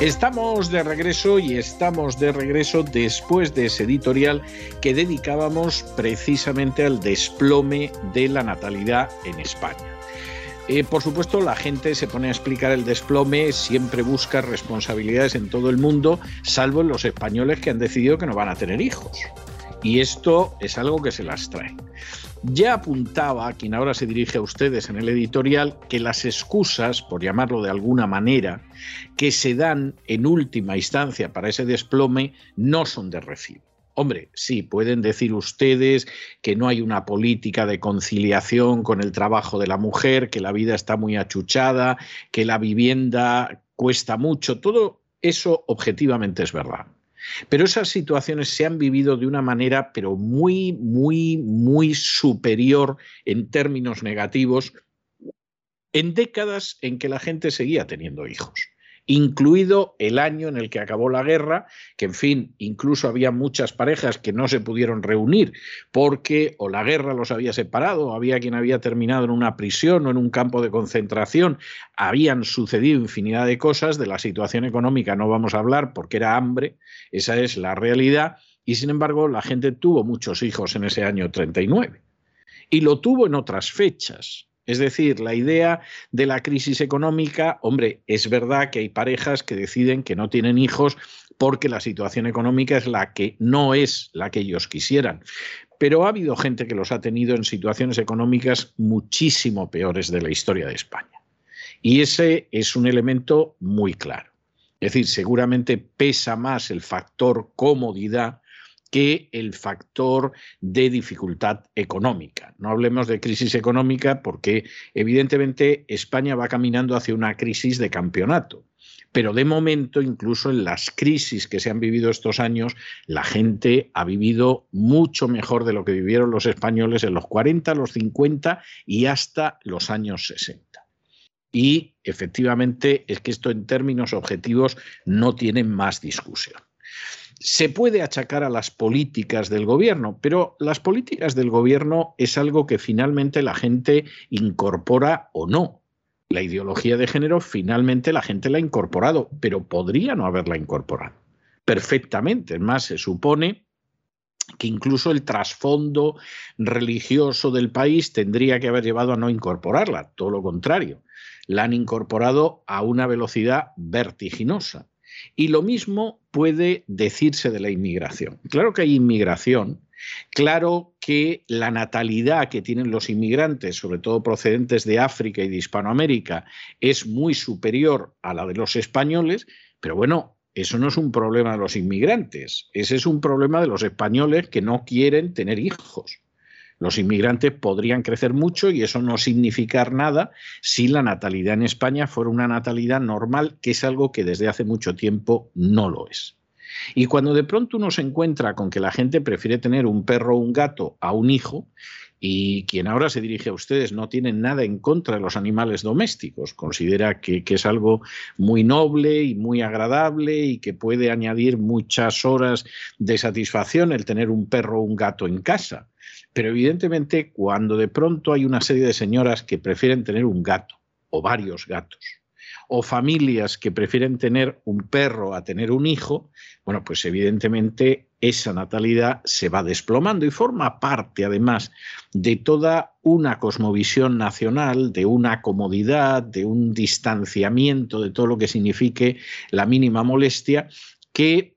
Estamos de regreso y estamos de regreso después de ese editorial que dedicábamos precisamente al desplome de la natalidad en España. Eh, por supuesto, la gente se pone a explicar el desplome, siempre busca responsabilidades en todo el mundo, salvo en los españoles que han decidido que no van a tener hijos. Y esto es algo que se las trae. Ya apuntaba quien ahora se dirige a ustedes en el editorial que las excusas, por llamarlo de alguna manera, que se dan en última instancia para ese desplome no son de recibo. Hombre, sí, pueden decir ustedes que no hay una política de conciliación con el trabajo de la mujer, que la vida está muy achuchada, que la vivienda cuesta mucho, todo eso objetivamente es verdad. Pero esas situaciones se han vivido de una manera, pero muy, muy, muy superior en términos negativos en décadas en que la gente seguía teniendo hijos incluido el año en el que acabó la guerra, que en fin, incluso había muchas parejas que no se pudieron reunir porque o la guerra los había separado, o había quien había terminado en una prisión o en un campo de concentración, habían sucedido infinidad de cosas, de la situación económica no vamos a hablar porque era hambre, esa es la realidad, y sin embargo la gente tuvo muchos hijos en ese año 39 y lo tuvo en otras fechas. Es decir, la idea de la crisis económica, hombre, es verdad que hay parejas que deciden que no tienen hijos porque la situación económica es la que no es la que ellos quisieran. Pero ha habido gente que los ha tenido en situaciones económicas muchísimo peores de la historia de España. Y ese es un elemento muy claro. Es decir, seguramente pesa más el factor comodidad que el factor de dificultad económica. No hablemos de crisis económica porque evidentemente España va caminando hacia una crisis de campeonato. Pero de momento, incluso en las crisis que se han vivido estos años, la gente ha vivido mucho mejor de lo que vivieron los españoles en los 40, los 50 y hasta los años 60. Y efectivamente es que esto en términos objetivos no tiene más discusión se puede achacar a las políticas del gobierno, pero las políticas del gobierno es algo que finalmente la gente incorpora o no. La ideología de género finalmente la gente la ha incorporado, pero podría no haberla incorporado. Perfectamente. Es más, se supone que incluso el trasfondo religioso del país tendría que haber llevado a no incorporarla, todo lo contrario. La han incorporado a una velocidad vertiginosa. Y lo mismo puede decirse de la inmigración. Claro que hay inmigración, claro que la natalidad que tienen los inmigrantes, sobre todo procedentes de África y de Hispanoamérica, es muy superior a la de los españoles, pero bueno, eso no es un problema de los inmigrantes, ese es un problema de los españoles que no quieren tener hijos. Los inmigrantes podrían crecer mucho y eso no significar nada si la natalidad en España fuera una natalidad normal, que es algo que desde hace mucho tiempo no lo es. Y cuando de pronto uno se encuentra con que la gente prefiere tener un perro o un gato a un hijo, y quien ahora se dirige a ustedes no tiene nada en contra de los animales domésticos, considera que, es algo muy noble y muy agradable y que puede añadir muchas horas de satisfacción el tener un perro o un gato en casa. Pero evidentemente cuando de pronto hay una serie de señoras que prefieren tener un gato o varios gatos, o familias que prefieren tener un perro a tener un hijo, bueno, pues evidentemente esa natalidad se va desplomando y forma parte además de toda una cosmovisión nacional, de una comodidad, de un distanciamiento de todo lo que signifique la mínima molestia, que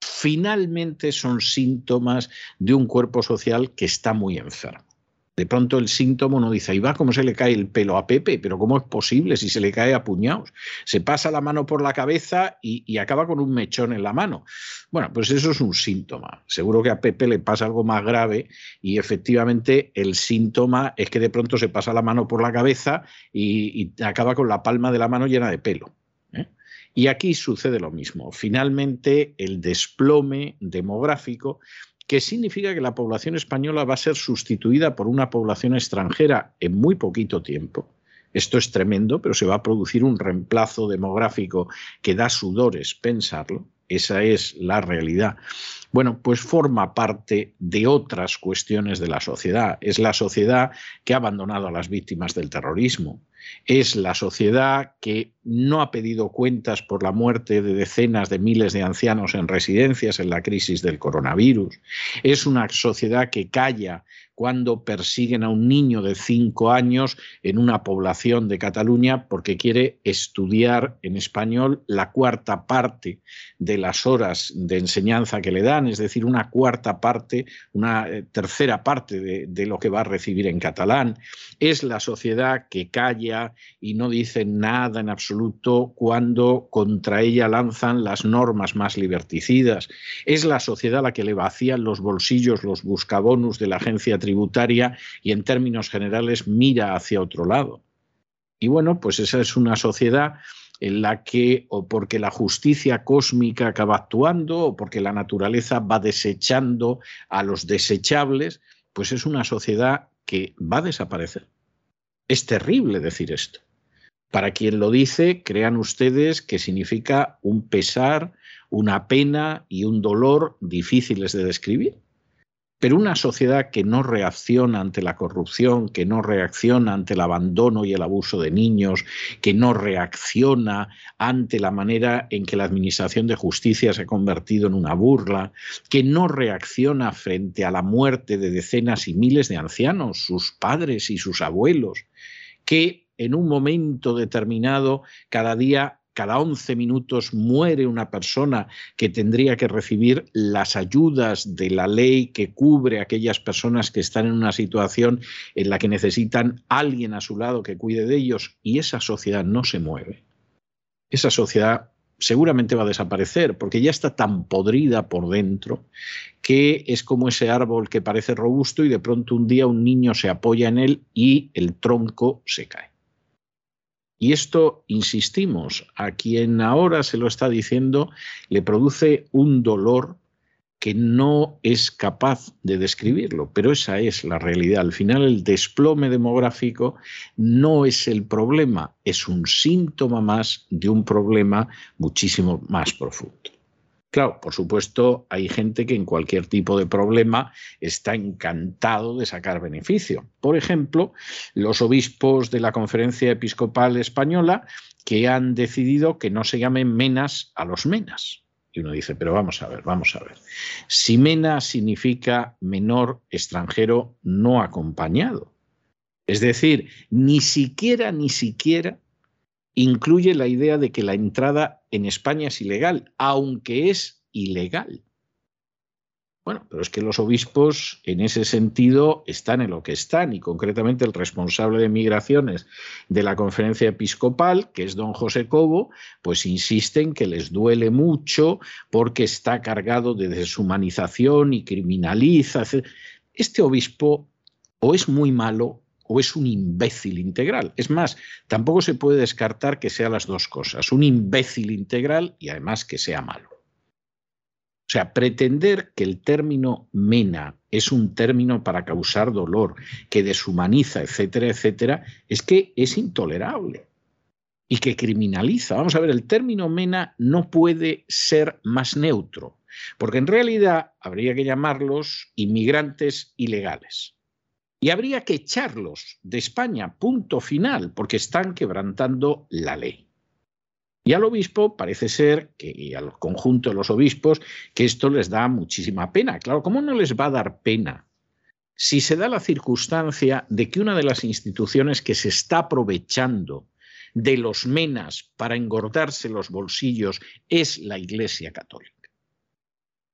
finalmente son síntomas de un cuerpo social que está muy enfermo. De pronto el síntoma uno dice, ahí va cómo se le cae el pelo a Pepe, pero ¿cómo es posible si se le cae a puñados? Se pasa la mano por la cabeza y, acaba con un mechón en la mano. Bueno, pues eso es un síntoma. Seguro que a Pepe le pasa algo más grave y efectivamente el síntoma es que de pronto se pasa la mano por la cabeza y, y acaba con la palma de la mano llena de pelo. Y aquí sucede lo mismo. Finalmente, el desplome demográfico que significa que la población española va a ser sustituida por una población extranjera en muy poquito tiempo. Esto es tremendo, pero se va a producir un reemplazo demográfico que da sudores pensarlo. Esa es la realidad. Bueno, pues forma parte de otras cuestiones de la sociedad. Es la sociedad que ha abandonado a las víctimas del terrorismo. Es la sociedad que no ha pedido cuentas por la muerte de decenas de miles de ancianos en residencias en la crisis del coronavirus. Es una sociedad que calla cuando persiguen a un niño de cinco años en una población de Cataluña porque quiere estudiar en español la cuarta parte de las horas de enseñanza que le dan, es decir, una cuarta parte, una eh, tercera parte de, de lo que va a recibir en catalán. Es la sociedad que calla y no dice nada en absoluto cuando contra ella lanzan las normas más liberticidas. Es la sociedad la que le vacían los bolsillos los buscabonus de la agencia tributaria y en términos generales mira hacia otro lado. Y bueno, pues esa es una sociedad en la que, o porque la justicia cósmica acaba actuando, o porque la naturaleza va desechando a los desechables, pues es una sociedad que va a desaparecer. Es terrible decir esto. Para quien lo dice, crean ustedes que significa un pesar, una pena y un dolor difíciles de describir. Pero una sociedad que no reacciona ante la corrupción, que no reacciona ante el abandono y el abuso de niños, que no reacciona ante la manera en que la Administración de Justicia se ha convertido en una burla, que no reacciona frente a la muerte de decenas y miles de ancianos, sus padres y sus abuelos, que en un momento determinado cada día cada 11 minutos muere una persona que tendría que recibir las ayudas de la ley que cubre a aquellas personas que están en una situación en la que necesitan alguien a su lado que cuide de ellos y esa sociedad no se mueve. Esa sociedad seguramente va a desaparecer porque ya está tan podrida por dentro que es como ese árbol que parece robusto y de pronto un día un niño se apoya en él y el tronco se cae. Y esto, insistimos, a quien ahora se lo está diciendo, le produce un dolor que no es capaz de describirlo, pero esa es la realidad. Al final el desplome demográfico no es el problema, es un síntoma más de un problema muchísimo más profundo. Claro, por supuesto, hay gente que en cualquier tipo de problema está encantado de sacar beneficio. Por ejemplo, los obispos de la Conferencia Episcopal Española que han decidido que no se llamen menas a los menas. Y uno dice, pero vamos a ver, vamos a ver. Si mena significa menor extranjero no acompañado. Es decir, ni siquiera, ni siquiera incluye la idea de que la entrada en España es ilegal, aunque es ilegal. Bueno, pero es que los obispos en ese sentido están en lo que están y concretamente el responsable de migraciones de la conferencia episcopal, que es don José Cobo, pues insisten que les duele mucho porque está cargado de deshumanización y criminaliza. Este obispo o es muy malo o es un imbécil integral. Es más, tampoco se puede descartar que sea las dos cosas, un imbécil integral y además que sea malo. O sea, pretender que el término mena es un término para causar dolor, que deshumaniza, etcétera, etcétera, es que es intolerable y que criminaliza. Vamos a ver, el término mena no puede ser más neutro, porque en realidad habría que llamarlos inmigrantes ilegales y habría que echarlos de España, punto final, porque están quebrantando la ley. Y al obispo parece ser, que, y al conjunto de los obispos, que esto les da muchísima pena. Claro, ¿cómo no les va a dar pena? Si se da la circunstancia de que una de las instituciones que se está aprovechando de los menas para engordarse los bolsillos es la Iglesia Católica.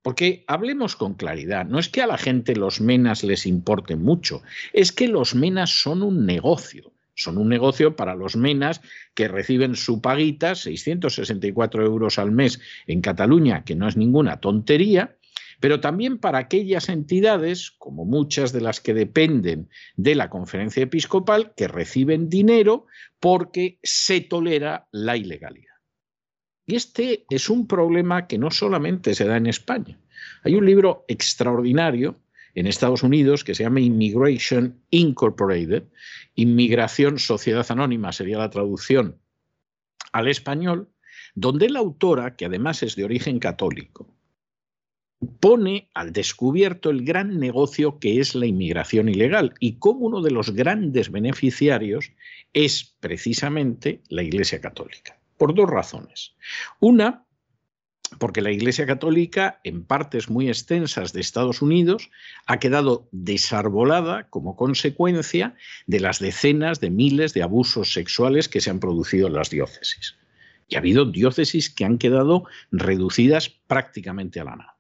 Porque hablemos con claridad, no es que a la gente los menas les importe mucho, es que los menas son un negocio. Son un negocio para los menas que reciben su paguita, 664 euros al mes en Cataluña, que no es ninguna tontería, pero también para aquellas entidades, como muchas de las que dependen de la conferencia episcopal, que reciben dinero porque se tolera la ilegalidad. Y este es un problema que no solamente se da en España. Hay un libro extraordinario en Estados Unidos que se llama Immigration Incorporated, Inmigración Sociedad Anónima sería la traducción al español, donde la autora, que además es de origen católico, pone al descubierto el gran negocio que es la inmigración ilegal y cómo uno de los grandes beneficiarios es precisamente la Iglesia Católica, por dos razones. Una, porque la Iglesia Católica, en partes muy extensas de Estados Unidos, ha quedado desarbolada como consecuencia de las decenas de miles de abusos sexuales que se han producido en las diócesis. Y ha habido diócesis que han quedado reducidas prácticamente a la nada.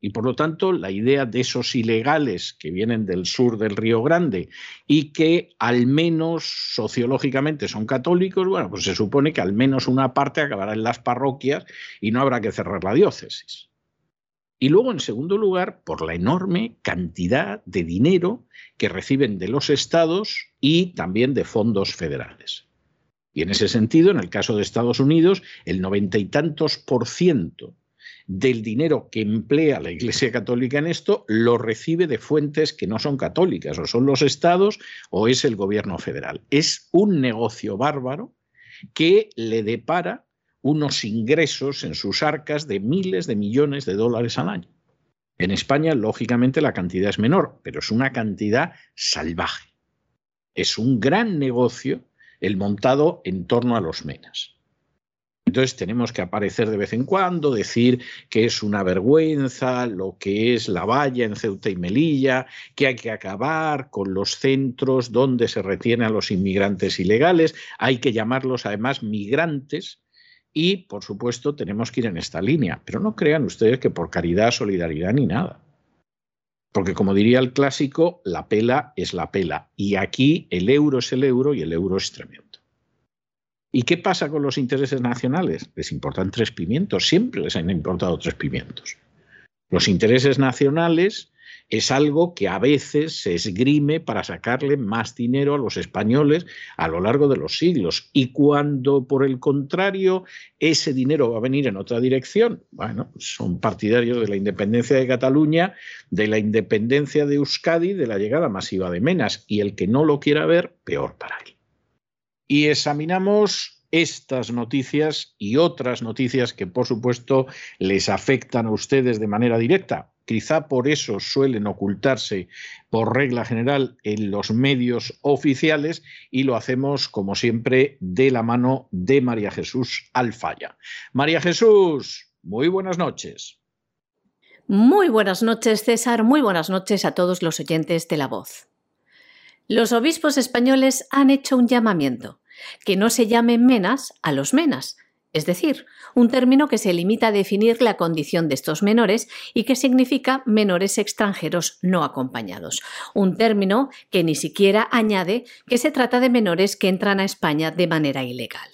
Y por lo tanto, la idea de esos ilegales que vienen del sur del Río Grande y que al menos sociológicamente son católicos, bueno, pues se supone que al menos una parte acabará en las parroquias y no habrá que cerrar la diócesis. Y luego, en segundo lugar, por la enorme cantidad de dinero que reciben de los estados y también de fondos federales. Y en ese sentido, en el caso de Estados Unidos, el noventa y tantos por ciento del dinero que emplea la Iglesia Católica en esto lo recibe de fuentes que no son católicas, o son los estados o es el gobierno federal. Es un negocio bárbaro que le depara unos ingresos en sus arcas de miles de millones de dólares al año. En España, lógicamente, la cantidad es menor, pero es una cantidad salvaje. Es un gran negocio el montado en torno a los menas. Entonces tenemos que aparecer de vez en cuando, decir que es una vergüenza lo que es la valla en Ceuta y Melilla, que hay que acabar con los centros donde se retienen a los inmigrantes ilegales, hay que llamarlos además migrantes y, por supuesto, tenemos que ir en esta línea. Pero no crean ustedes que por caridad, solidaridad ni nada. Porque como diría el clásico, la pela es la pela. Y aquí el euro es el euro y el euro es tremendo. ¿Y qué pasa con los intereses nacionales? Les importan tres pimientos, siempre les han importado tres pimientos. Los intereses nacionales es algo que a veces se esgrime para sacarle más dinero a los españoles a lo largo de los siglos. Y cuando, por el contrario, ese dinero va a venir en otra dirección, bueno, son partidarios de la independencia de Cataluña, de la independencia de Euskadi, de la llegada masiva de Menas. Y el que no lo quiera ver, peor para él y examinamos estas noticias y otras noticias que por supuesto les afectan a ustedes de manera directa. Quizá por eso suelen ocultarse por regla general en los medios oficiales y lo hacemos como siempre de la mano de María Jesús Alfaya. María Jesús, muy buenas noches. Muy buenas noches César, muy buenas noches a todos los oyentes de la voz. Los obispos españoles han hecho un llamamiento que no se llame menas a los menas, es decir, un término que se limita a definir la condición de estos menores y que significa menores extranjeros no acompañados, un término que ni siquiera añade que se trata de menores que entran a España de manera ilegal.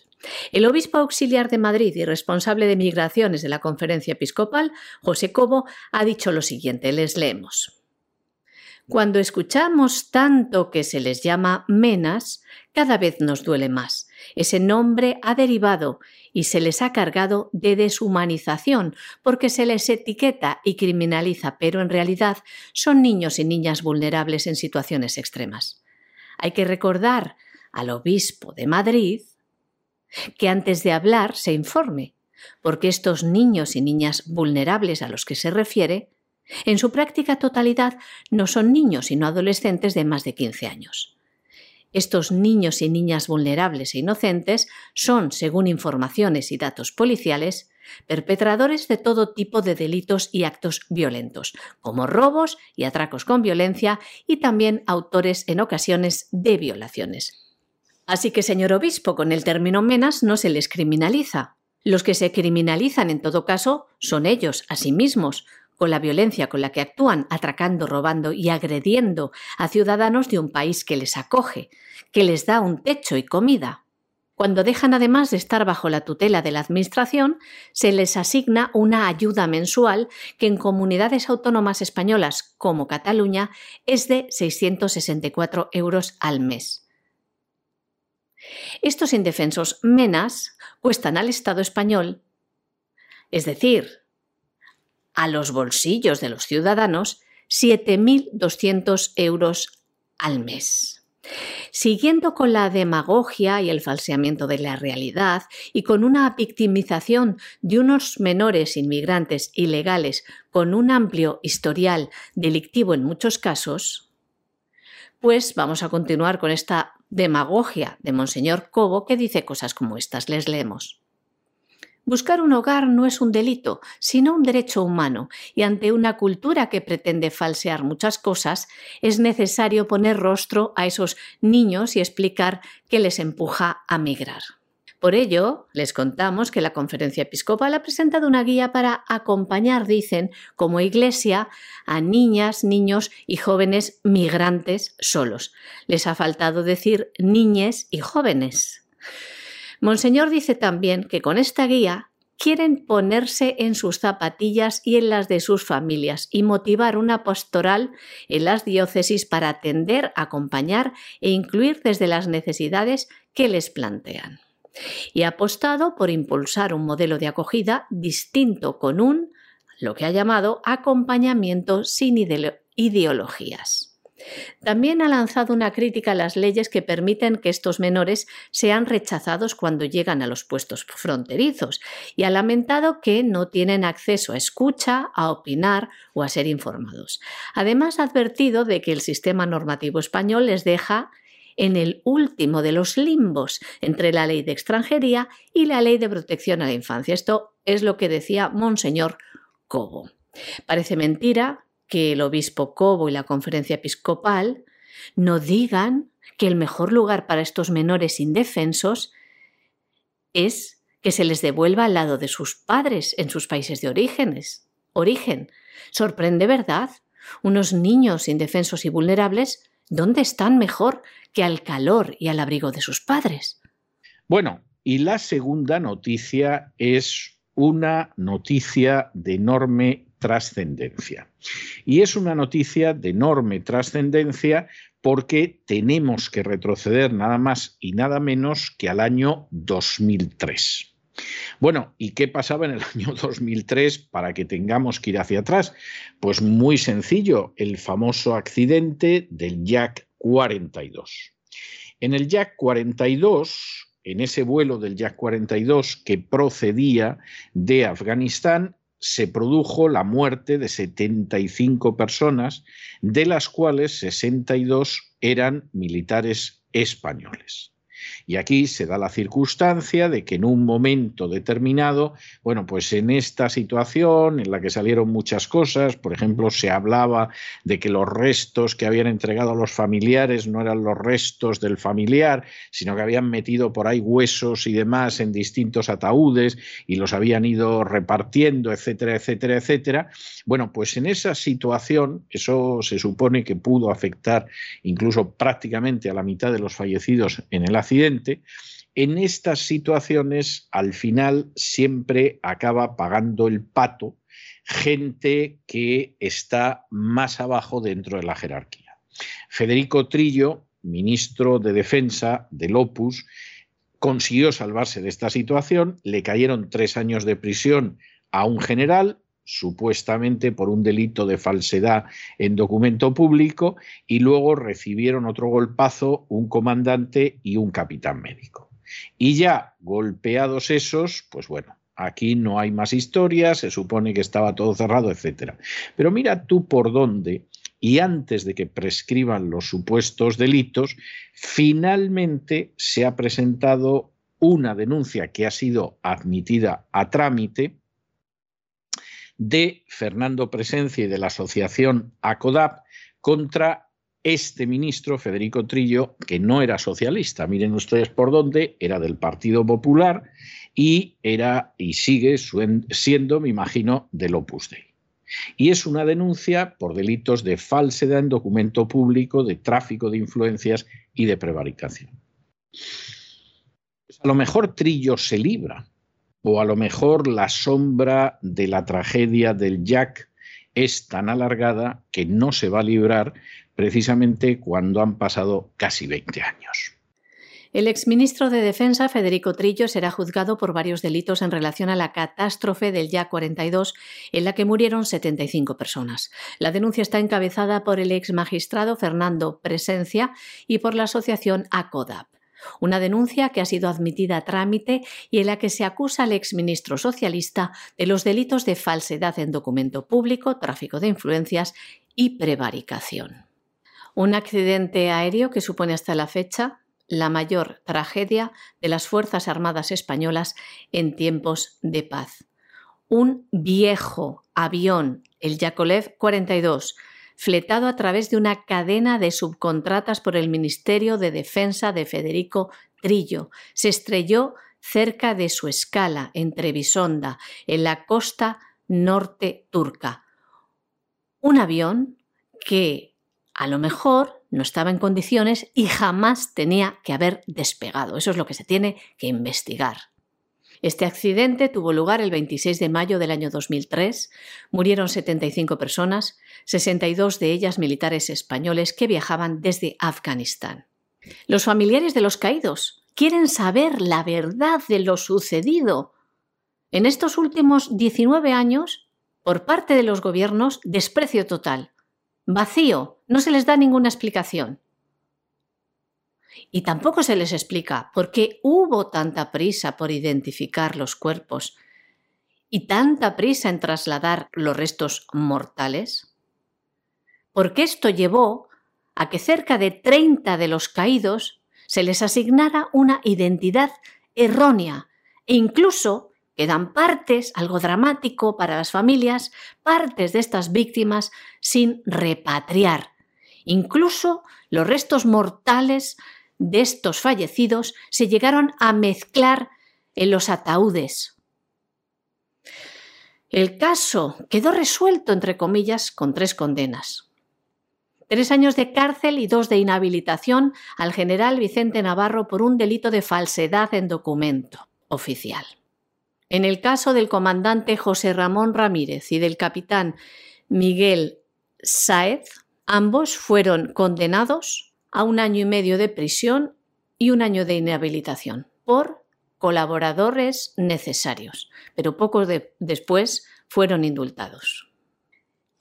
El obispo auxiliar de Madrid y responsable de migraciones de la conferencia episcopal, José Cobo, ha dicho lo siguiente, les leemos. Cuando escuchamos tanto que se les llama menas, cada vez nos duele más. Ese nombre ha derivado y se les ha cargado de deshumanización porque se les etiqueta y criminaliza, pero en realidad son niños y niñas vulnerables en situaciones extremas. Hay que recordar al obispo de Madrid que antes de hablar se informe, porque estos niños y niñas vulnerables a los que se refiere en su práctica totalidad no son niños sino adolescentes de más de 15 años. Estos niños y niñas vulnerables e inocentes son, según informaciones y datos policiales, perpetradores de todo tipo de delitos y actos violentos, como robos y atracos con violencia, y también autores en ocasiones de violaciones. Así que, señor obispo, con el término menas no se les criminaliza. Los que se criminalizan en todo caso son ellos, a sí mismos, con la violencia con la que actúan, atracando, robando y agrediendo a ciudadanos de un país que les acoge, que les da un techo y comida. Cuando dejan además de estar bajo la tutela de la Administración, se les asigna una ayuda mensual que en comunidades autónomas españolas como Cataluña es de 664 euros al mes. Estos indefensos menas cuestan al Estado español, es decir, a los bolsillos de los ciudadanos 7.200 euros al mes. Siguiendo con la demagogia y el falseamiento de la realidad y con una victimización de unos menores inmigrantes ilegales con un amplio historial delictivo en muchos casos, pues vamos a continuar con esta demagogia de Monseñor Cobo que dice cosas como estas. Les leemos. Buscar un hogar no es un delito, sino un derecho humano, y ante una cultura que pretende falsear muchas cosas, es necesario poner rostro a esos niños y explicar qué les empuja a migrar. Por ello, les contamos que la Conferencia Episcopal ha presentado una guía para acompañar, dicen, como iglesia, a niñas, niños y jóvenes migrantes solos. Les ha faltado decir niñes y jóvenes. Monseñor dice también que con esta guía quieren ponerse en sus zapatillas y en las de sus familias y motivar una pastoral en las diócesis para atender, acompañar e incluir desde las necesidades que les plantean. Y ha apostado por impulsar un modelo de acogida distinto con un, lo que ha llamado, acompañamiento sin ideologías. También ha lanzado una crítica a las leyes que permiten que estos menores sean rechazados cuando llegan a los puestos fronterizos y ha lamentado que no tienen acceso a escucha, a opinar o a ser informados. Además, ha advertido de que el sistema normativo español les deja en el último de los limbos entre la ley de extranjería y la ley de protección a la infancia. Esto es lo que decía Monseñor Cobo. Parece mentira que el obispo Cobo y la conferencia episcopal no digan que el mejor lugar para estos menores indefensos es que se les devuelva al lado de sus padres en sus países de orígenes. Origen. Sorprende, ¿verdad? Unos niños indefensos y vulnerables, ¿dónde están mejor que al calor y al abrigo de sus padres? Bueno, y la segunda noticia es una noticia de enorme trascendencia. Y es una noticia de enorme trascendencia porque tenemos que retroceder nada más y nada menos que al año 2003. Bueno, ¿y qué pasaba en el año 2003 para que tengamos que ir hacia atrás? Pues muy sencillo, el famoso accidente del Jack 42. En el Jack 42, en ese vuelo del Jack 42 que procedía de Afganistán, se produjo la muerte de 75 personas, de las cuales 62 eran militares españoles. Y aquí se da la circunstancia de que en un momento determinado, bueno, pues en esta situación en la que salieron muchas cosas, por ejemplo, se hablaba de que los restos que habían entregado a los familiares no eran los restos del familiar, sino que habían metido por ahí huesos y demás en distintos ataúdes y los habían ido repartiendo, etcétera, etcétera, etcétera. Bueno, pues en esa situación, eso se supone que pudo afectar incluso prácticamente a la mitad de los fallecidos en el en estas situaciones al final siempre acaba pagando el pato gente que está más abajo dentro de la jerarquía. Federico Trillo, ministro de Defensa del Opus, consiguió salvarse de esta situación, le cayeron tres años de prisión a un general, supuestamente por un delito de falsedad en documento público, y luego recibieron otro golpazo un comandante y un capitán médico. Y ya golpeados esos, pues bueno, aquí no hay más historias, se supone que estaba todo cerrado, etcétera. Pero mira tú por dónde y antes de que prescriban los supuestos delitos, finalmente se ha presentado una denuncia que ha sido admitida a trámite de Fernando Presencia y de la asociación ACODAP contra este ministro, Federico Trillo, que no era socialista, miren ustedes por dónde, era del Partido Popular y era y sigue siendo, me imagino, del Opus Dei. Y es una denuncia por delitos de falsedad en documento público, de tráfico de influencias y de prevaricación. Pues a lo mejor Trillo se libra, o a lo mejor la sombra de la tragedia del Jack es tan alargada que no se va a librar precisamente cuando han pasado casi 20 años. El exministro de Defensa, Federico Trillo, será juzgado por varios delitos en relación a la catástrofe del Ya 42, en la que murieron 75 personas. La denuncia está encabezada por el ex magistrado Fernando Presencia y por la asociación ACODAP. Una denuncia que ha sido admitida a trámite y en la que se acusa al exministro socialista de los delitos de falsedad en documento público, tráfico de influencias y prevaricación. Un accidente aéreo que supone hasta la fecha la mayor tragedia de las Fuerzas Armadas Españolas en tiempos de paz. Un viejo avión, el Yakolev 42, fletado a través de una cadena de subcontratas por el Ministerio de Defensa de Federico Trillo, se estrelló cerca de su escala en Trebisonda, en la costa norte turca. Un avión que a lo mejor no estaba en condiciones y jamás tenía que haber despegado. Eso es lo que se tiene que investigar. Este accidente tuvo lugar el 26 de mayo del año 2003. Murieron 75 personas, 62 de ellas militares españoles que viajaban desde Afganistán. Los familiares de los caídos quieren saber la verdad de lo sucedido. En estos últimos 19 años, por parte de los gobiernos, desprecio total. Vacío, no se les da ninguna explicación. Y tampoco se les explica por qué hubo tanta prisa por identificar los cuerpos y tanta prisa en trasladar los restos mortales. Porque esto llevó a que cerca de 30 de los caídos se les asignara una identidad errónea e incluso Quedan partes, algo dramático para las familias, partes de estas víctimas sin repatriar. Incluso los restos mortales de estos fallecidos se llegaron a mezclar en los ataúdes. El caso quedó resuelto, entre comillas, con tres condenas. Tres años de cárcel y dos de inhabilitación al general Vicente Navarro por un delito de falsedad en documento oficial. En el caso del comandante José Ramón Ramírez y del capitán Miguel Sáez, ambos fueron condenados a un año y medio de prisión y un año de inhabilitación por colaboradores necesarios, pero poco después fueron indultados.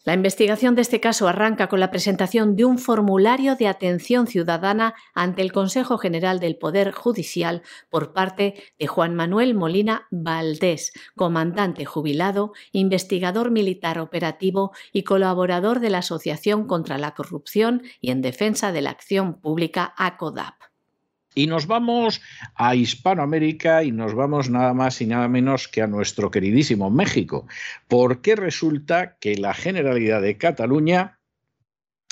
La investigación de este caso arranca con la presentación de un formulario de atención ciudadana ante el Consejo General del Poder Judicial por parte de Juan Manuel Molina Valdés, comandante jubilado, investigador militar operativo y colaborador de la Asociación contra la Corrupción y en Defensa de la Acción Pública ACODAP. Y nos vamos a Hispanoamérica y nos vamos nada más y nada menos que a nuestro queridísimo México, porque resulta que la Generalidad de Cataluña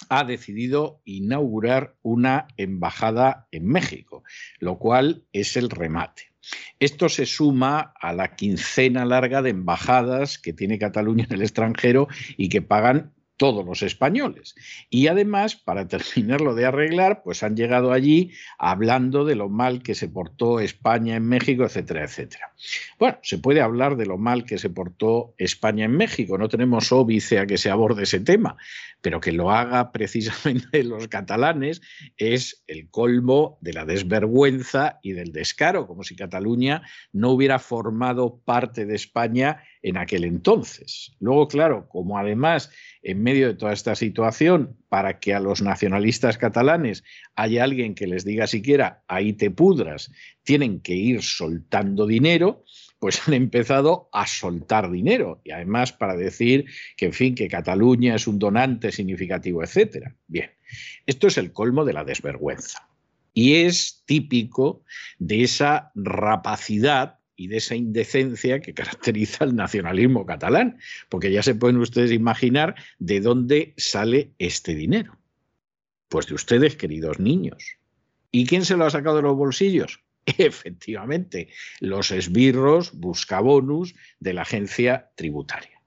ha decidido inaugurar una embajada en México, lo cual es el remate. Esto se suma a la quincena larga de embajadas que tiene Cataluña en el extranjero y que pagan todos los españoles. Y además, para terminarlo de arreglar, pues han llegado allí hablando de lo mal que se portó España en México, etcétera, etcétera. Bueno, se puede hablar de lo mal que se portó España en México, no tenemos óbice a que se aborde ese tema, pero que lo haga precisamente los catalanes es el colmo de la desvergüenza y del descaro, como si Cataluña no hubiera formado parte de España en aquel entonces. Luego, claro, como además en medio de toda esta situación, para que a los nacionalistas catalanes haya alguien que les diga siquiera, ahí te pudras, tienen que ir soltando dinero, pues han empezado a soltar dinero. Y además para decir que, en fin, que Cataluña es un donante significativo, etcétera. Bien, esto es el colmo de la desvergüenza. Y es típico de esa rapacidad y de esa indecencia que caracteriza al nacionalismo catalán, porque ya se pueden ustedes imaginar de dónde sale este dinero. Pues de ustedes, queridos niños. ¿Y quién se lo ha sacado de los bolsillos? Efectivamente, los esbirros buscabonus de la agencia tributaria.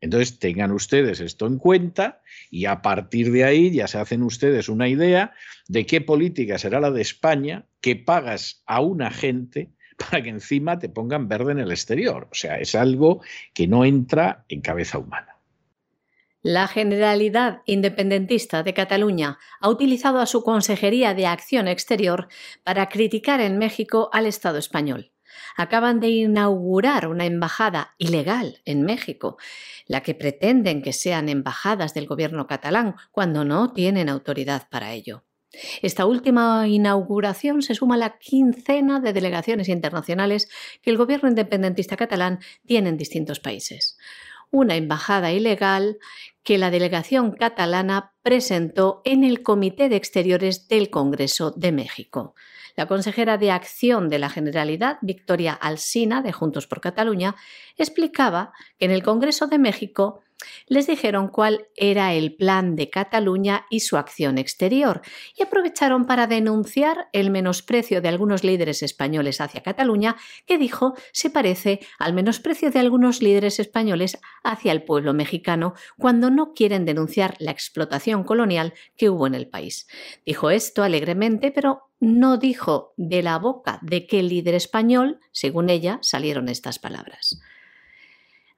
Entonces, tengan ustedes esto en cuenta y a partir de ahí ya se hacen ustedes una idea de qué política será la de España que pagas a un agente para que encima te pongan verde en el exterior. O sea, es algo que no entra en cabeza humana. La Generalidad Independentista de Cataluña ha utilizado a su Consejería de Acción Exterior para criticar en México al Estado español. Acaban de inaugurar una embajada ilegal en México, la que pretenden que sean embajadas del gobierno catalán cuando no tienen autoridad para ello. Esta última inauguración se suma a la quincena de delegaciones internacionales que el gobierno independentista catalán tiene en distintos países una embajada ilegal que la delegación catalana presentó en el Comité de Exteriores del Congreso de México. La consejera de Acción de la Generalidad, Victoria Alsina, de Juntos por Cataluña, explicaba que en el Congreso de México les dijeron cuál era el plan de Cataluña y su acción exterior, y aprovecharon para denunciar el menosprecio de algunos líderes españoles hacia Cataluña, que dijo se parece al menosprecio de algunos líderes españoles hacia el pueblo mexicano cuando no quieren denunciar la explotación colonial que hubo en el país. Dijo esto alegremente, pero no dijo de la boca de qué líder español, según ella, salieron estas palabras.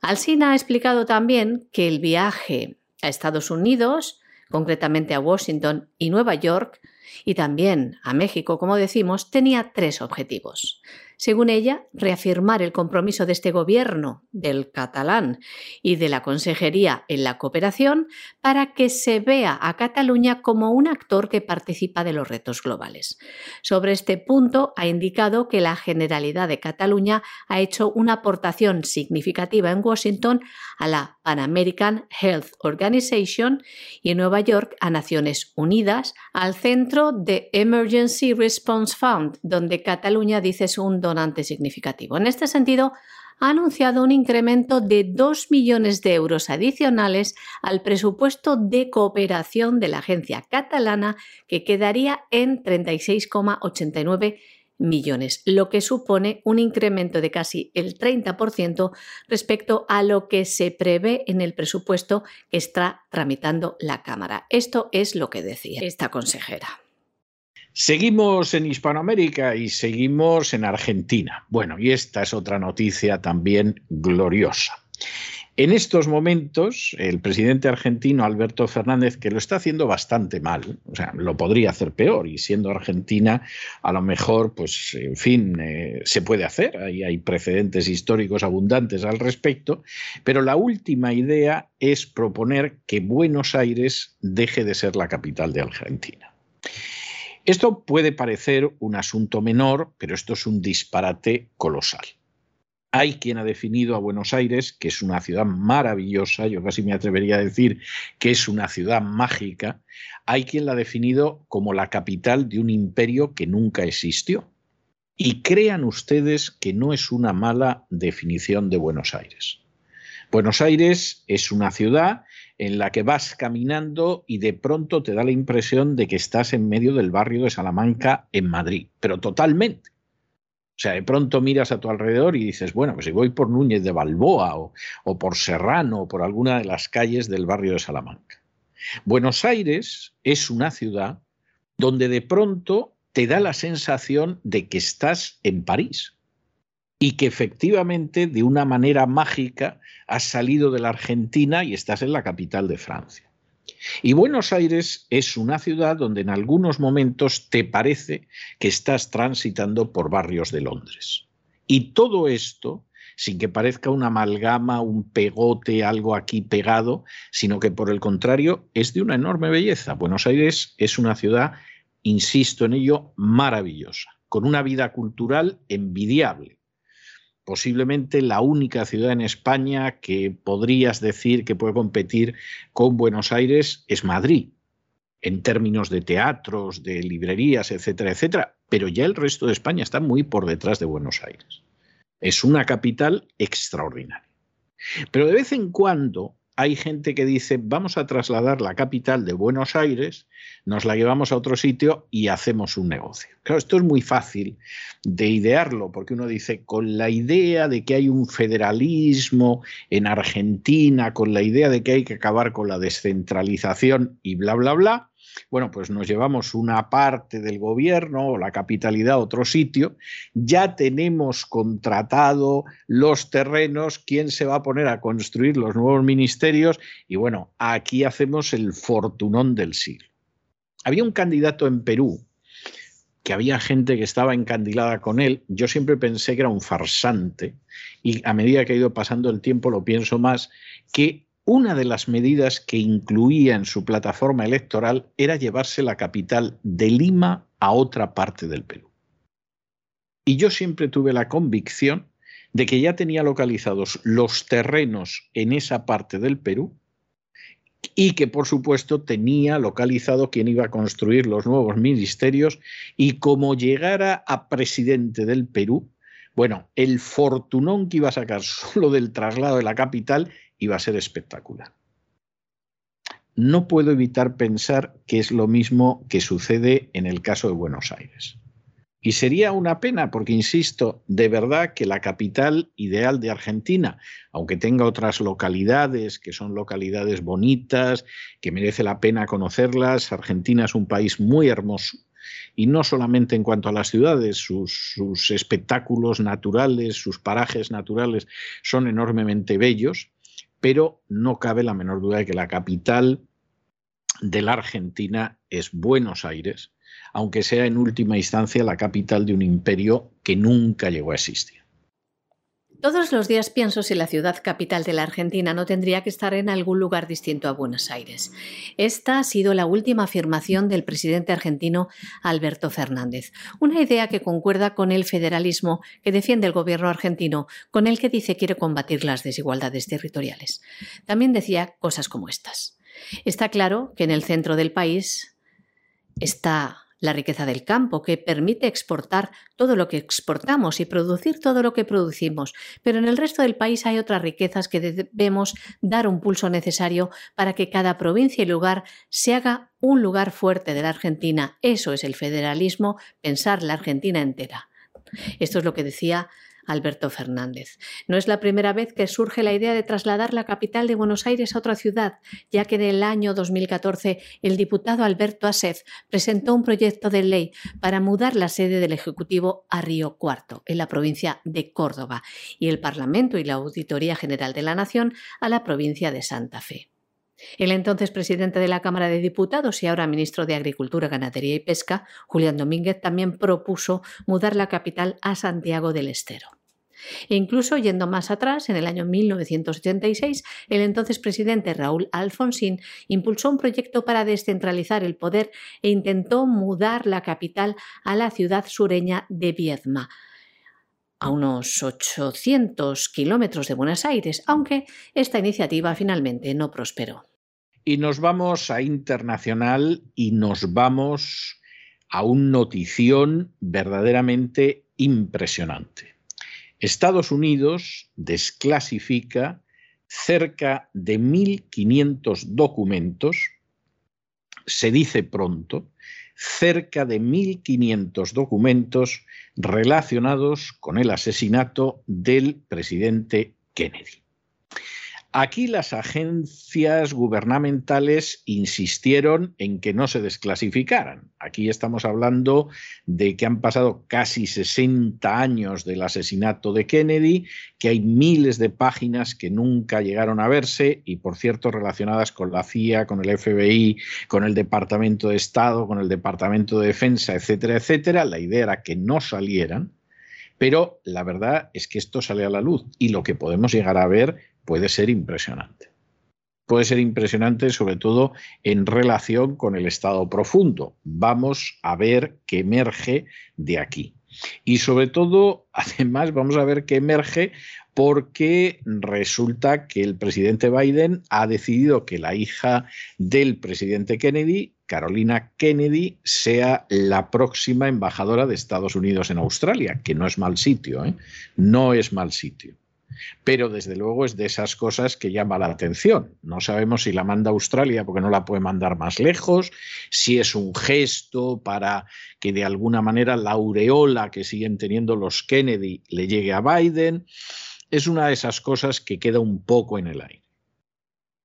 Alsina ha explicado también que el viaje a Estados Unidos, concretamente a Washington y Nueva York, y también a México, como decimos, tenía tres objetivos según ella, reafirmar el compromiso de este gobierno, del catalán y de la Consejería en la cooperación para que se vea a Cataluña como un actor que participa de los retos globales. Sobre este punto ha indicado que la Generalidad de Cataluña ha hecho una aportación significativa en Washington a la Pan American Health Organization y en Nueva York a Naciones Unidas, al Centro de Emergency Response Fund, donde Cataluña dice es un donante significativo. En este sentido, ha anunciado un incremento de 2 millones de euros adicionales al presupuesto de cooperación de la agencia catalana, que quedaría en 36,89 millones, lo que supone un incremento de casi el 30% respecto a lo que se prevé en el presupuesto que está tramitando la Cámara. Esto es lo que decía esta consejera. Seguimos en Hispanoamérica y seguimos en Argentina. Bueno, y esta es otra noticia también gloriosa. En estos momentos, el presidente argentino Alberto Fernández, que lo está haciendo bastante mal, o sea, lo podría hacer peor, y siendo Argentina, a lo mejor, pues, en fin, eh, se puede hacer, ahí hay precedentes históricos abundantes al respecto, pero la última idea es proponer que Buenos Aires deje de ser la capital de Argentina. Esto puede parecer un asunto menor, pero esto es un disparate colosal. Hay quien ha definido a Buenos Aires, que es una ciudad maravillosa, yo casi me atrevería a decir que es una ciudad mágica, hay quien la ha definido como la capital de un imperio que nunca existió. Y crean ustedes que no es una mala definición de Buenos Aires. Buenos Aires es una ciudad en la que vas caminando y de pronto te da la impresión de que estás en medio del barrio de Salamanca en Madrid, pero totalmente. Sea, de pronto miras a tu alrededor y dices, bueno, pues si voy por Núñez de Balboa o, o por Serrano o por alguna de las calles del barrio de Salamanca. Buenos Aires es una ciudad donde de pronto te da la sensación de que estás en París y que efectivamente de una manera mágica has salido de la Argentina y estás en la capital de Francia. Y Buenos Aires es una ciudad donde en algunos momentos te parece que estás transitando por barrios de Londres. Y todo esto sin que parezca una amalgama, un pegote, algo aquí pegado, sino que por el contrario es de una enorme belleza. Buenos Aires es una ciudad, insisto en ello, maravillosa, con una vida cultural envidiable posiblemente la única ciudad en España que podrías decir que puede competir con Buenos Aires es Madrid, en términos de teatros, de librerías, etcétera, etcétera. Pero ya el resto de España está muy por detrás de Buenos Aires. Es una capital extraordinaria. Pero de vez en cuando hay gente que dice, vamos a trasladar la capital de Buenos Aires, nos la llevamos a otro sitio y hacemos un negocio. Esto es muy fácil de idearlo, porque uno dice, con la idea de que hay un federalismo en Argentina, con la idea de que hay que acabar con la descentralización y bla, bla, bla, bueno, pues nos llevamos una parte del gobierno o la capitalidad a otro sitio, ya tenemos contratado los terrenos, quién se va a poner a construir los nuevos ministerios y bueno, aquí hacemos el fortunón del siglo. Había un candidato en Perú que había gente que estaba encandilada con él, yo siempre pensé que era un farsante y a medida que ha ido pasando el tiempo lo pienso más, que una de las medidas que incluía en su plataforma electoral era llevarse la capital de Lima a otra parte del Perú. Y yo siempre tuve la convicción de que ya tenía localizados los terrenos en esa parte del Perú y que por supuesto tenía localizado quién iba a construir los nuevos ministerios y como llegara a presidente del Perú, bueno, el fortunón que iba a sacar solo del traslado de la capital iba a ser espectacular. No puedo evitar pensar que es lo mismo que sucede en el caso de Buenos Aires. Y sería una pena, porque insisto, de verdad que la capital ideal de Argentina, aunque tenga otras localidades que son localidades bonitas, que merece la pena conocerlas, Argentina es un país muy hermoso. Y no solamente en cuanto a las ciudades, sus, sus espectáculos naturales, sus parajes naturales son enormemente bellos, pero no cabe la menor duda de que la capital de la Argentina es Buenos Aires, aunque sea en última instancia la capital de un imperio que nunca llegó a existir. Todos los días pienso si la ciudad capital de la Argentina no tendría que estar en algún lugar distinto a Buenos Aires. Esta ha sido la última afirmación del presidente argentino Alberto Fernández, una idea que concuerda con el federalismo que defiende el gobierno argentino, con el que dice quiere combatir las desigualdades territoriales. También decía cosas como estas. Está claro que en el centro del país está la riqueza del campo, que permite exportar todo lo que exportamos y producir todo lo que producimos. Pero en el resto del país hay otras riquezas que debemos dar un pulso necesario para que cada provincia y lugar se haga un lugar fuerte de la Argentina. Eso es el federalismo, pensar la Argentina entera. Esto es lo que decía Alberto Fernández. No es la primera vez que surge la idea de trasladar la capital de Buenos Aires a otra ciudad, ya que en el año 2014 el diputado Alberto Asef presentó un proyecto de ley para mudar la sede del Ejecutivo a Río Cuarto, en la provincia de Córdoba, y el Parlamento y la Auditoría General de la Nación a la provincia de Santa Fe. El entonces presidente de la Cámara de Diputados y ahora ministro de Agricultura, Ganadería y Pesca, Julián Domínguez, también propuso mudar la capital a Santiago del Estero. E incluso yendo más atrás, en el año 1986, el entonces presidente Raúl Alfonsín impulsó un proyecto para descentralizar el poder e intentó mudar la capital a la ciudad sureña de Viedma, a unos 800 kilómetros de Buenos Aires, aunque esta iniciativa finalmente no prosperó. Y nos vamos a internacional y nos vamos a un notición verdaderamente impresionante. Estados Unidos desclasifica cerca de 1.500 documentos, se dice pronto, cerca de 1.500 documentos relacionados con el asesinato del presidente Kennedy. Aquí las agencias gubernamentales insistieron en que no se desclasificaran. Aquí estamos hablando de que han pasado casi 60 años del asesinato de Kennedy, que hay miles de páginas que nunca llegaron a verse y, por cierto, relacionadas con la CIA, con el FBI, con el Departamento de Estado, con el Departamento de Defensa, etcétera, etcétera. La idea era que no salieran. Pero la verdad es que esto sale a la luz y lo que podemos llegar a ver puede ser impresionante. Puede ser impresionante sobre todo en relación con el estado profundo. Vamos a ver qué emerge de aquí. Y sobre todo, además, vamos a ver qué emerge porque resulta que el presidente Biden ha decidido que la hija del presidente Kennedy, Carolina Kennedy, sea la próxima embajadora de Estados Unidos en Australia, que no es mal sitio, ¿eh? no es mal sitio. Pero desde luego es de esas cosas que llama la atención. No sabemos si la manda Australia porque no la puede mandar más lejos, si es un gesto para que de alguna manera la aureola que siguen teniendo los Kennedy le llegue a Biden. Es una de esas cosas que queda un poco en el aire.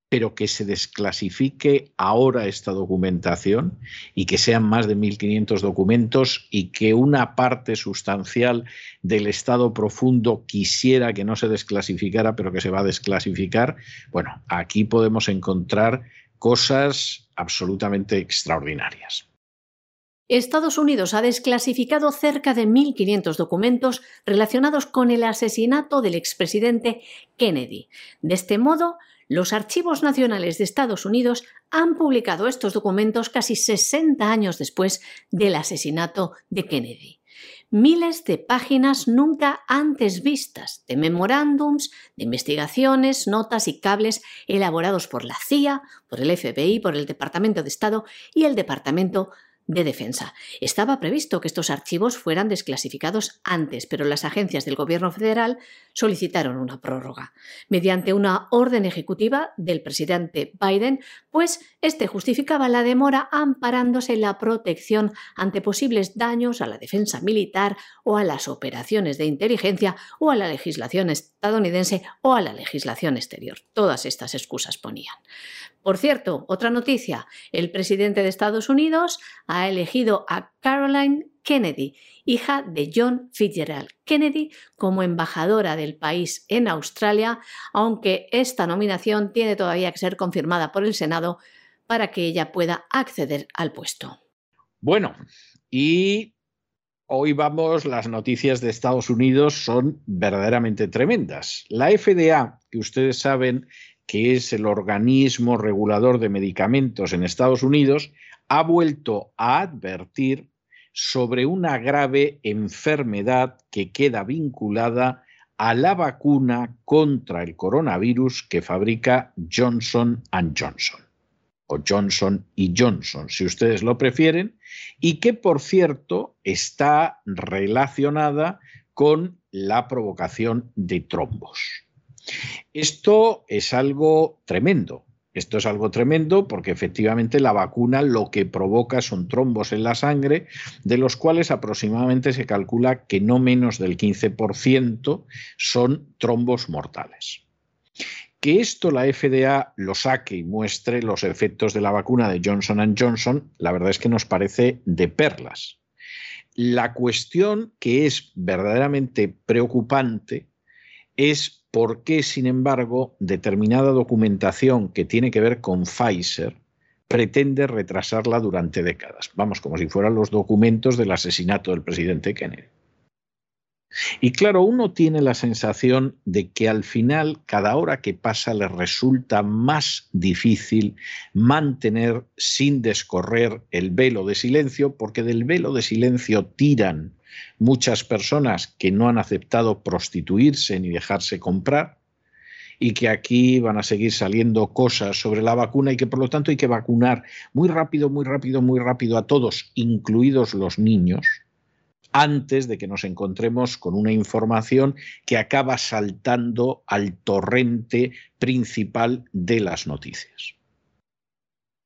Pero que se desclasifique ahora esta documentación y que sean más de 1.500 documentos y que una parte sustancial del Estado profundo quisiera que no se desclasificara, pero que se va a desclasificar, bueno, aquí podemos encontrar cosas absolutamente extraordinarias. Estados Unidos ha desclasificado cerca de 1.500 documentos relacionados con el asesinato del expresidente Kennedy. De este modo, los archivos nacionales de Estados Unidos han publicado estos documentos casi 60 años después del asesinato de Kennedy. Miles de páginas nunca antes vistas, de memorándums, de investigaciones, notas y cables elaborados por la CIA, por el FBI, por el Departamento de Estado y el Departamento de Defensa. Estaba previsto que estos archivos fueran desclasificados antes, pero las agencias del Gobierno federal solicitaron una prórroga mediante una orden ejecutiva del presidente Biden, pues este justificaba la demora amparándose en la protección ante posibles daños a la defensa militar o a las operaciones de inteligencia o a la legislación estadounidense o a la legislación exterior. Todas estas excusas ponían. Por cierto, otra noticia, el presidente de Estados Unidos ha elegido a Caroline Kennedy, hija de John Fitzgerald Kennedy, como embajadora del país en Australia, aunque esta nominación tiene todavía que ser confirmada por el Senado para que ella pueda acceder al puesto. Bueno, y hoy vamos, las noticias de Estados Unidos son verdaderamente tremendas. La FDA, que ustedes saben que es el organismo regulador de medicamentos en Estados Unidos, ha vuelto a advertir sobre una grave enfermedad que queda vinculada a la vacuna contra el coronavirus que fabrica Johnson ⁇ Johnson o Johnson y Johnson, si ustedes lo prefieren, y que por cierto está relacionada con la provocación de trombos. Esto es algo tremendo. Esto es algo tremendo porque efectivamente la vacuna lo que provoca son trombos en la sangre, de los cuales aproximadamente se calcula que no menos del 15% son trombos mortales. Que esto la FDA lo saque y muestre los efectos de la vacuna de Johnson Johnson, la verdad es que nos parece de perlas. La cuestión que es verdaderamente preocupante es por qué, sin embargo, determinada documentación que tiene que ver con Pfizer pretende retrasarla durante décadas. Vamos, como si fueran los documentos del asesinato del presidente Kennedy. Y claro, uno tiene la sensación de que al final, cada hora que pasa, le resulta más difícil mantener sin descorrer el velo de silencio, porque del velo de silencio tiran muchas personas que no han aceptado prostituirse ni dejarse comprar y que aquí van a seguir saliendo cosas sobre la vacuna y que por lo tanto hay que vacunar muy rápido, muy rápido, muy rápido a todos, incluidos los niños, antes de que nos encontremos con una información que acaba saltando al torrente principal de las noticias.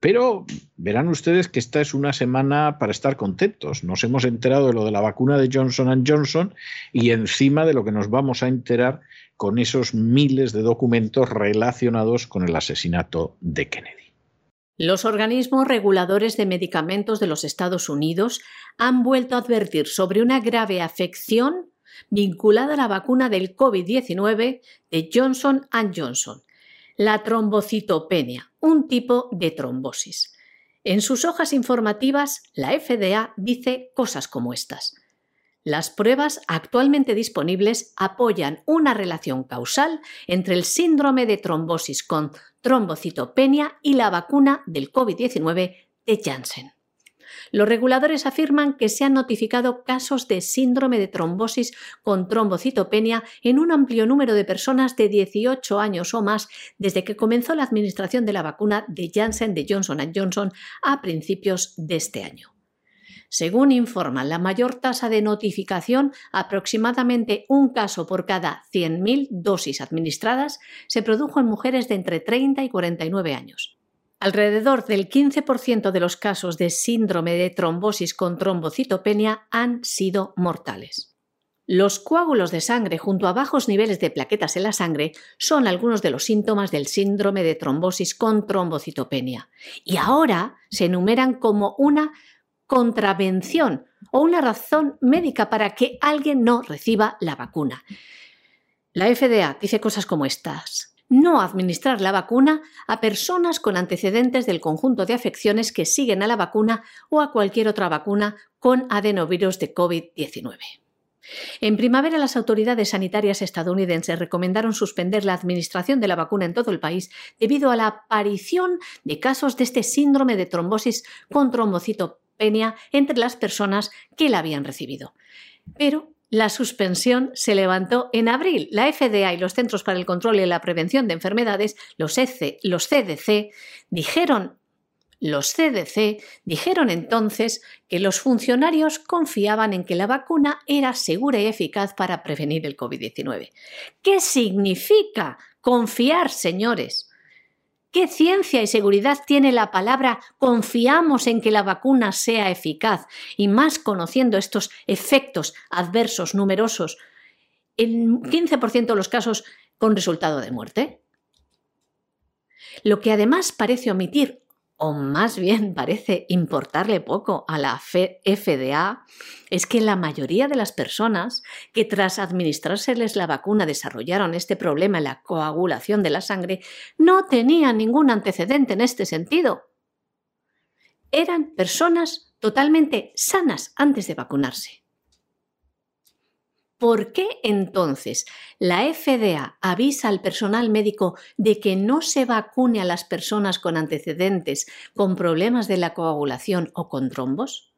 Pero verán ustedes que esta es una semana para estar contentos. Nos hemos enterado de lo de la vacuna de Johnson Johnson y encima de lo que nos vamos a enterar con esos miles de documentos relacionados con el asesinato de Kennedy. Los organismos reguladores de medicamentos de los Estados Unidos han vuelto a advertir sobre una grave afección vinculada a la vacuna del COVID-19 de Johnson Johnson, la trombocitopenia, un tipo de trombosis. En sus hojas informativas, la FDA dice cosas como estas. Las pruebas actualmente disponibles apoyan una relación causal entre el síndrome de trombosis con trombocitopenia y la vacuna del COVID-19 de Janssen. Los reguladores afirman que se han notificado casos de síndrome de trombosis con trombocitopenia en un amplio número de personas de 18 años o más desde que comenzó la administración de la vacuna de Janssen de Johnson Johnson a principios de este año. Según informa la mayor tasa de notificación, aproximadamente un caso por cada 100.000 dosis administradas, se produjo en mujeres de entre 30 y 49 años. Alrededor del 15% de los casos de síndrome de trombosis con trombocitopenia han sido mortales. Los coágulos de sangre junto a bajos niveles de plaquetas en la sangre son algunos de los síntomas del síndrome de trombosis con trombocitopenia y ahora se enumeran como una contravención o una razón médica para que alguien no reciba la vacuna. La FDA dice cosas como estas. No administrar la vacuna a personas con antecedentes del conjunto de afecciones que siguen a la vacuna o a cualquier otra vacuna con adenovirus de COVID-19. En primavera, las autoridades sanitarias estadounidenses recomendaron suspender la administración de la vacuna en todo el país debido a la aparición de casos de este síndrome de trombosis con trombocitopenia entre las personas que la habían recibido. Pero la suspensión se levantó en abril. La FDA y los Centros para el Control y la Prevención de Enfermedades, los, e los CDC, dijeron los CDC dijeron entonces que los funcionarios confiaban en que la vacuna era segura y eficaz para prevenir el COVID-19. ¿Qué significa confiar, señores? ¿Qué ciencia y seguridad tiene la palabra confiamos en que la vacuna sea eficaz? Y más conociendo estos efectos adversos numerosos, en 15% de los casos con resultado de muerte. Lo que además parece omitir o más bien parece importarle poco a la FDA, es que la mayoría de las personas que tras administrárseles la vacuna desarrollaron este problema en la coagulación de la sangre no tenían ningún antecedente en este sentido. Eran personas totalmente sanas antes de vacunarse. ¿Por qué entonces la FDA avisa al personal médico de que no se vacune a las personas con antecedentes con problemas de la coagulación o con trombos?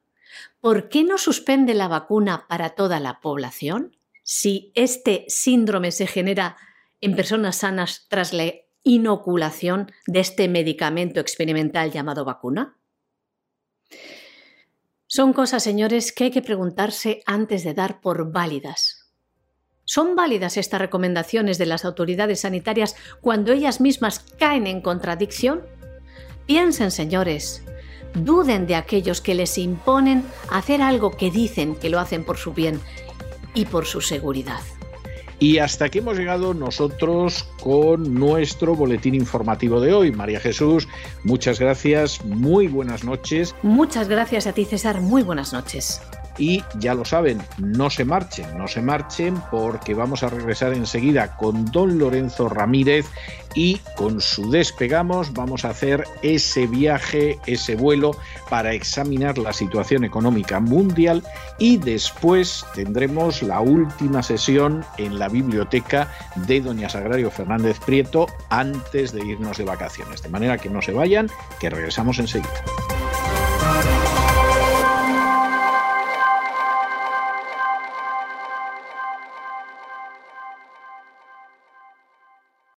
¿Por qué no suspende la vacuna para toda la población? Si este síndrome se genera en personas sanas tras la inoculación de este medicamento experimental llamado vacuna? Son cosas, señores, que hay que preguntarse antes de dar por válidas. ¿Son válidas estas recomendaciones de las autoridades sanitarias cuando ellas mismas caen en contradicción? Piensen, señores, duden de aquellos que les imponen hacer algo que dicen que lo hacen por su bien y por su seguridad. Y hasta aquí hemos llegado nosotros con nuestro boletín informativo de hoy. María Jesús, muchas gracias, muy buenas noches. Muchas gracias a ti, César, muy buenas noches. Y ya lo saben, no se marchen, no se marchen porque vamos a regresar enseguida con don Lorenzo Ramírez y con su despegamos vamos a hacer ese viaje, ese vuelo para examinar la situación económica mundial y después tendremos la última sesión en la biblioteca de doña Sagrario Fernández Prieto antes de irnos de vacaciones. De manera que no se vayan, que regresamos enseguida.